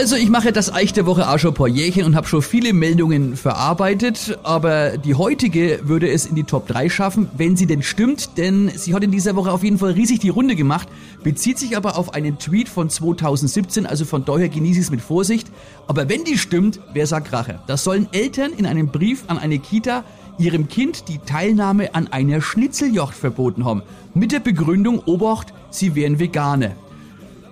Also ich mache das Eich der Woche auch schon ein paar Jährchen und habe schon viele Meldungen verarbeitet, aber die heutige würde es in die Top 3 schaffen, wenn sie denn stimmt, denn sie hat in dieser Woche auf jeden Fall riesig die Runde gemacht, bezieht sich aber auf einen Tweet von 2017, also von daher genieße ich es mit Vorsicht. Aber wenn die stimmt, wer sagt Rache? Das sollen Eltern in einem Brief an eine Kita ihrem Kind die Teilnahme an einer Schnitzeljocht verboten haben. Mit der Begründung, Obacht, sie wären Veganer.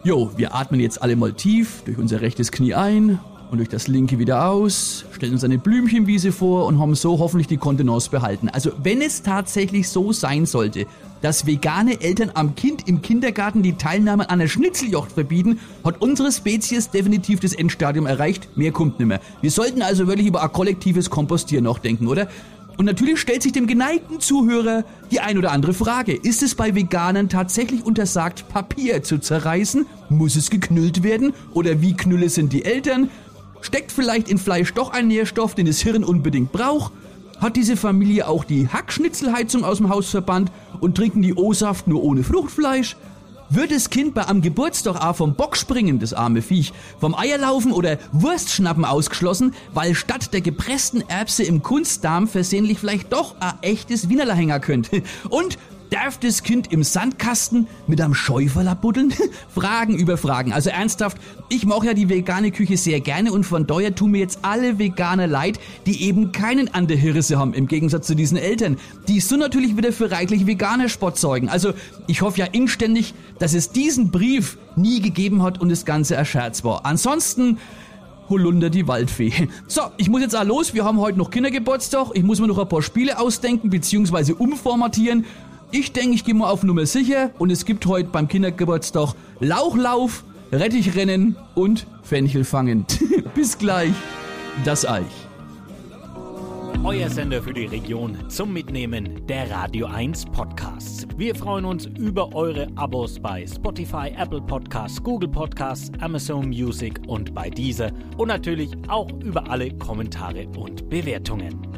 Jo, wir atmen jetzt alle mal tief durch unser rechtes Knie ein und durch das linke wieder aus, stellen uns eine Blümchenwiese vor und haben so hoffentlich die Kontenance behalten. Also wenn es tatsächlich so sein sollte, dass vegane Eltern am Kind im Kindergarten die Teilnahme an einer Schnitzeljocht verbieten, hat unsere Spezies definitiv das Endstadium erreicht. Mehr kommt nimmer. Wir sollten also wirklich über ein kollektives Kompostieren nachdenken, oder? Und natürlich stellt sich dem geneigten Zuhörer die ein oder andere Frage. Ist es bei Veganern tatsächlich untersagt, Papier zu zerreißen? Muss es geknüllt werden? Oder wie knülle sind die Eltern? Steckt vielleicht in Fleisch doch ein Nährstoff, den das Hirn unbedingt braucht? Hat diese Familie auch die Hackschnitzelheizung aus dem Haus verbannt und trinken die O-Saft nur ohne Fruchtfleisch? Wird das Kind bei am Geburtstag auch vom Bock springen, das arme Viech, vom Eierlaufen oder Wurstschnappen ausgeschlossen, weil statt der gepressten Erbse im Kunstdarm versehentlich vielleicht doch ein echtes Wienerler hängen könnte? Und Darf das Kind im Sandkasten mit einem Schäuferler buddeln? Fragen über Fragen. Also ernsthaft, ich mache ja die vegane Küche sehr gerne und von daher tun mir jetzt alle Veganer leid, die eben keinen an der Hirse haben, im Gegensatz zu diesen Eltern, die so natürlich wieder für reichlich veganer Spott sorgen. Also ich hoffe ja inständig, dass es diesen Brief nie gegeben hat und das Ganze erscherzt war. Ansonsten... Holunder die Waldfee. So, ich muss jetzt auch los. Wir haben heute noch Kindergeburtstag. Ich muss mir noch ein paar Spiele ausdenken bzw. umformatieren. Ich denke, ich gehe mal auf Nummer sicher und es gibt heute beim Kindergeburtstag Lauchlauf, Rettichrennen und Fenchel fangen. Bis gleich, das Eich. Euer Sender für die Region zum Mitnehmen der Radio 1 Podcasts. Wir freuen uns über eure Abos bei Spotify, Apple Podcasts, Google Podcasts, Amazon Music und bei dieser und natürlich auch über alle Kommentare und Bewertungen.